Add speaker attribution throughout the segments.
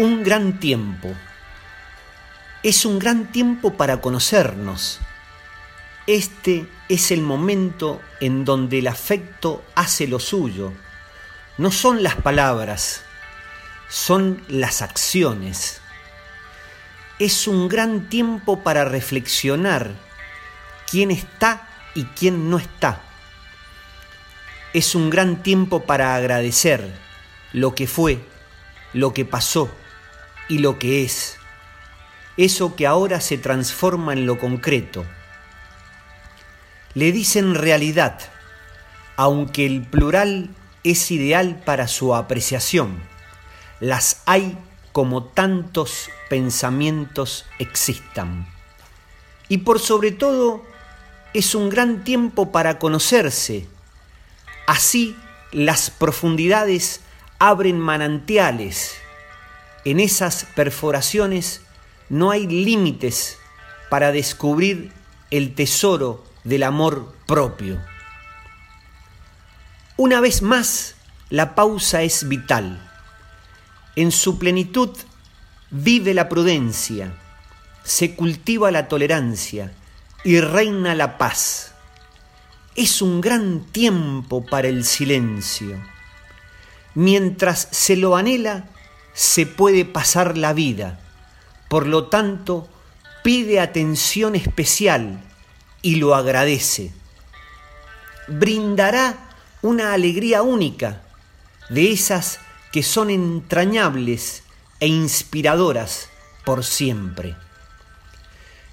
Speaker 1: un gran tiempo. Es un gran tiempo para conocernos. Este es el momento en donde el afecto hace lo suyo. No son las palabras, son las acciones. Es un gran tiempo para reflexionar quién está y quién no está. Es un gran tiempo para agradecer lo que fue, lo que pasó y lo que es. Eso que ahora se transforma en lo concreto. Le dicen realidad, aunque el plural es ideal para su apreciación. Las hay como tantos pensamientos existan. Y por sobre todo, es un gran tiempo para conocerse. Así las profundidades abren manantiales. En esas perforaciones no hay límites para descubrir el tesoro del amor propio. Una vez más, la pausa es vital. En su plenitud vive la prudencia, se cultiva la tolerancia y reina la paz. Es un gran tiempo para el silencio. Mientras se lo anhela, se puede pasar la vida. Por lo tanto, pide atención especial y lo agradece. Brindará una alegría única, de esas que son entrañables e inspiradoras por siempre.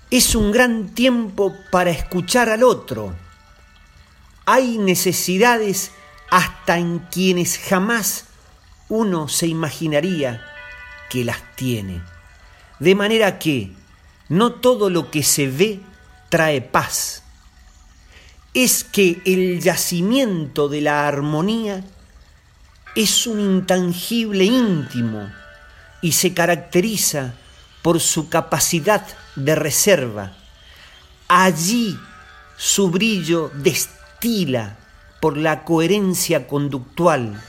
Speaker 1: Es un gran tiempo para escuchar al otro. Hay necesidades hasta en quienes jamás uno se imaginaría que las tiene. De manera que no todo lo que se ve trae paz. Es que el yacimiento de la armonía es un intangible íntimo y se caracteriza por su capacidad de reserva. Allí su brillo destila por la coherencia conductual,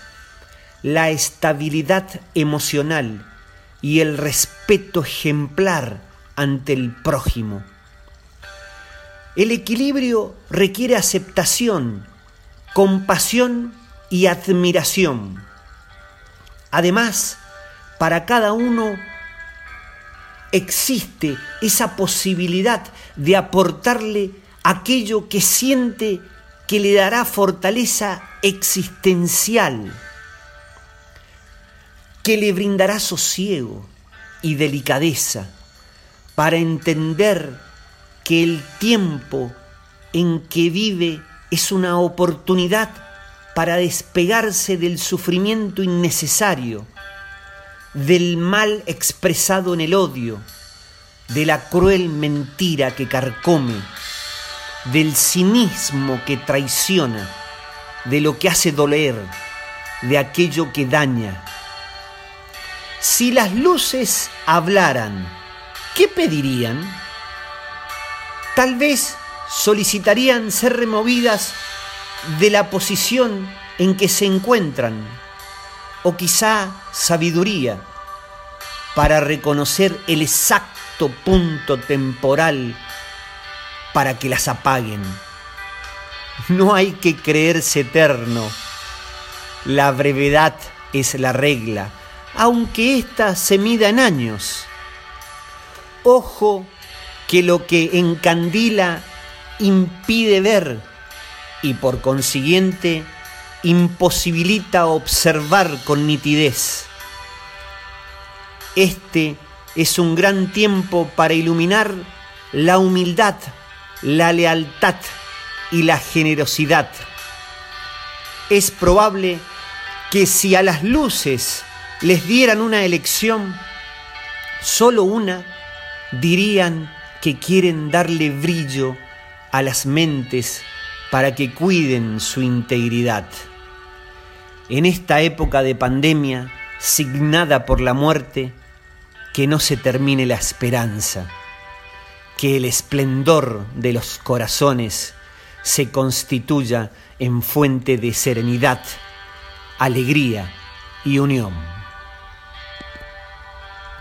Speaker 1: la estabilidad emocional y el respeto ejemplar ante el prójimo. El equilibrio requiere aceptación, compasión y admiración. Además, para cada uno existe esa posibilidad de aportarle aquello que siente que le dará fortaleza existencial, que le brindará sosiego y delicadeza para entender que el tiempo en que vive es una oportunidad para despegarse del sufrimiento innecesario, del mal expresado en el odio, de la cruel mentira que carcome, del cinismo que traiciona, de lo que hace doler, de aquello que daña. Si las luces hablaran, ¿qué pedirían? Tal vez solicitarían ser removidas de la posición en que se encuentran, o quizá sabiduría para reconocer el exacto punto temporal para que las apaguen. No hay que creerse eterno. La brevedad es la regla, aunque ésta se mida en años. Ojo que lo que encandila impide ver y por consiguiente imposibilita observar con nitidez. Este es un gran tiempo para iluminar la humildad, la lealtad y la generosidad. Es probable que si a las luces les dieran una elección, solo una, dirían que quieren darle brillo a las mentes para que cuiden su integridad. En esta época de pandemia, signada por la muerte, que no se termine la esperanza, que el esplendor de los corazones se constituya en fuente de serenidad, alegría y unión.